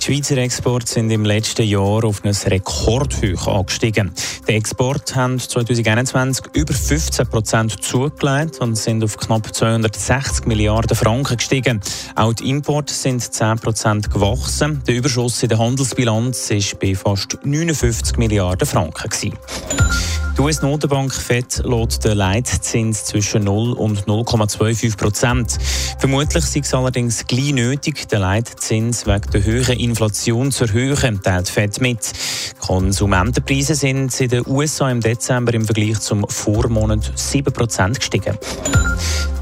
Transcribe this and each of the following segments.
Die Schweizer Exporte sind im letzten Jahr auf ein Rekordhoch angestiegen. Die Exporte haben 2021 über 15 Prozent zugelegt und sind auf knapp 260 Milliarden Franken gestiegen. Auch die Importe sind 10 Prozent gewachsen. Der Überschuss in der Handelsbilanz ist bei fast 59 Milliarden Franken. Die US-Notenbank FED lässt den Leitzins zwischen 0 und 0,25 Prozent. Vermutlich sei es allerdings gleich nötig, den Leitzins wegen der höheren Inflation zu erhöhen, teilt FED mit. Konsumentenpreise sind in den USA im Dezember im Vergleich zum Vormonat 7 Prozent gestiegen.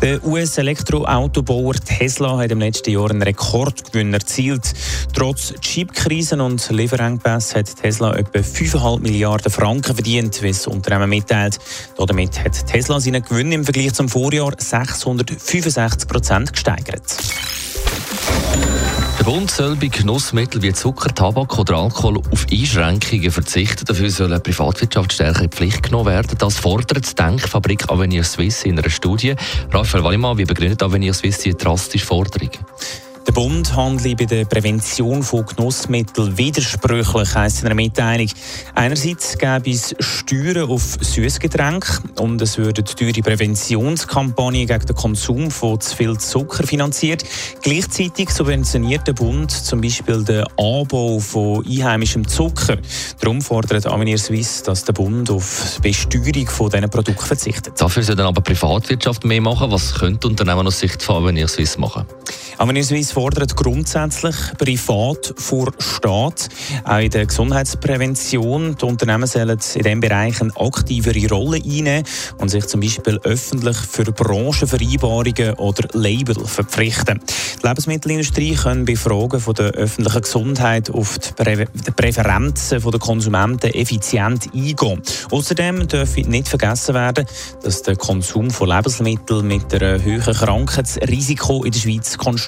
Der US-Elektroautobauer Tesla hat im letzten Jahr einen Rekordgewinn erzielt. Trotz Chipkrisen und Lieferengpässe hat Tesla etwa 5,5 Milliarden Franken verdient, wie das Unternehmen mitteilt. Damit hat Tesla seinen Gewinn im Vergleich zum Vorjahr 665 Prozent gesteigert. Der Bund soll bei Genussmitteln wie Zucker, Tabak oder Alkohol auf Einschränkungen verzichten. Dafür soll eine Privatwirtschaft stärker in Pflicht genommen werden. Das fordert die Denkfabrik Avenir Suisse in einer Studie. Raphael Wallimann, wie begründet Avenir Suisse die drastische Forderung? Der Bund handelt bei der Prävention von Genussmitteln widersprüchlich, heisst in einer Mitteilung. Einerseits gäbe es Steuern auf Süßgetränke und es würden teure Präventionskampagnen gegen den Konsum von zu viel Zucker finanziert. Gleichzeitig subventioniert der Bund zum Beispiel den Anbau von einheimischem Zucker. Darum fordert Avenir Suisse, dass der Bund auf die Besteuerung von diesen Produkten verzichtet. Dafür soll dann aber Privatwirtschaft mehr machen. Was könnte Unternehmen aus Sicht von Avenir Suisse machen? Avenir Suisse fordert grundsätzlich privat vor Staat. Auch in der Gesundheitsprävention. Die Unternehmen sollen in diesem Bereich eine aktivere Rolle einnehmen und sich zum Beispiel öffentlich für Branchenvereinbarungen oder Label verpflichten. Die Lebensmittelindustrie kann bei Fragen von der öffentlichen Gesundheit auf die, Prä die Präferenzen der Konsumenten effizient eingehen. Außerdem darf nicht vergessen werden, dass der Konsum von Lebensmitteln mit einem höheren Krankheitsrisiko in der Schweiz konstant